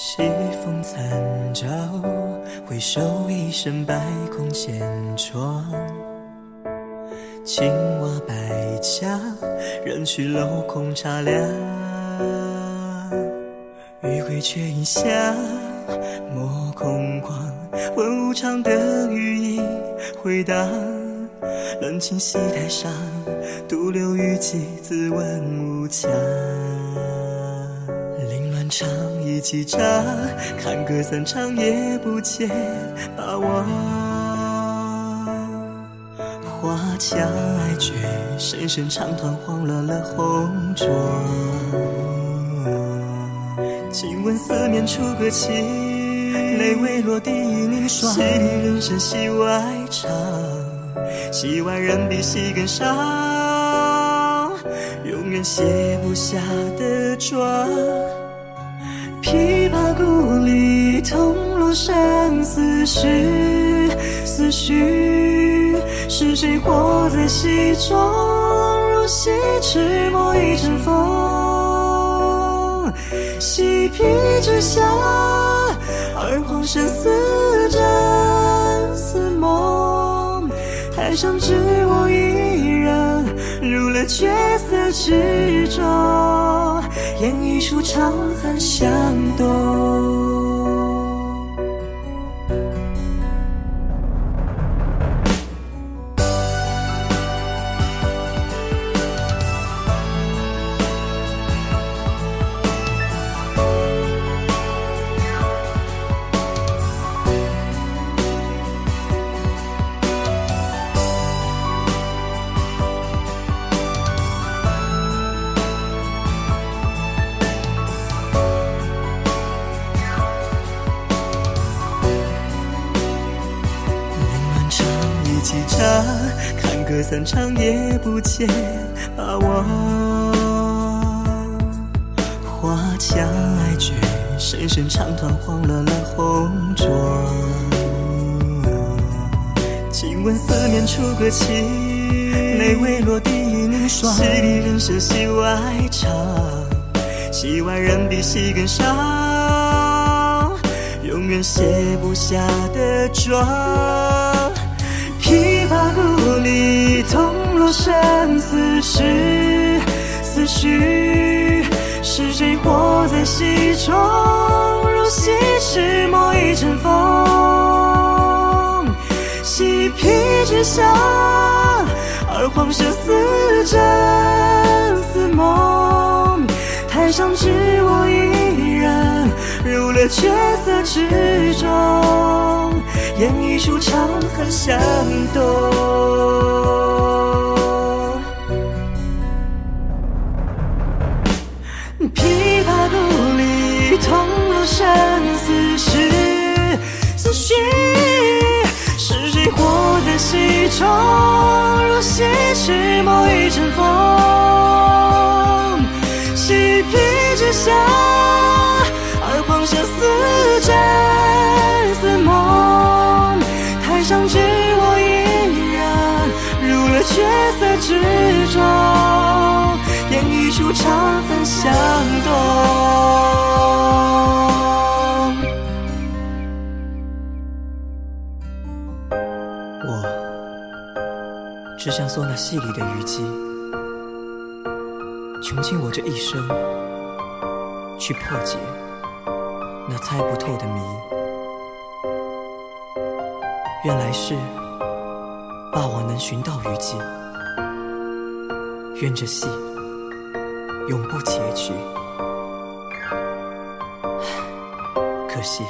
西风残照，回首一身白空千窗。青瓦白墙，人去楼空茶凉。余晖却已下，莫空旷。问无常的余音回荡，冷清戏台上，独留余几自问无唱一几章，看歌散场也不见把望。花墙爱绝，深深长团慌乱了红妆。静闻四面楚歌起，泪未落地凝霜。戏里人生戏外唱，戏外人比戏更伤，永远卸不下的妆。琵琶故里，痛落生死时，思绪是谁活在戏中？如戏痴墨一阵风，戏皮之下，二黄生似真似梦。台上只我一人，入了角色之中。演一出长恨相东。几场，看歌散场也不见把望。花墙爱绝，声声唱断慌乱了红妆。静闻四面楚歌起，泪未落地凝霜。戏里人生戏外唱，戏外人比戏更伤，永远卸不下的妆。琵琶故里，痛落生死时，思绪是谁活在戏中？如戏痴墨一阵风，戏皮之下，二黄生似真似梦。台上只我一人，入了角色之中。一出长恨向东。琵琶故里，痛落生死时，思绪是谁活在戏中？如戏痴墨一阵风，戏皮之下，二黄生死之中，演一出长恨相懂。我只想做那戏里的虞姬，穷尽我这一生，去破解那猜不透的谜。愿来世，霸王能寻到虞姬。愿这戏永不结局。可惜。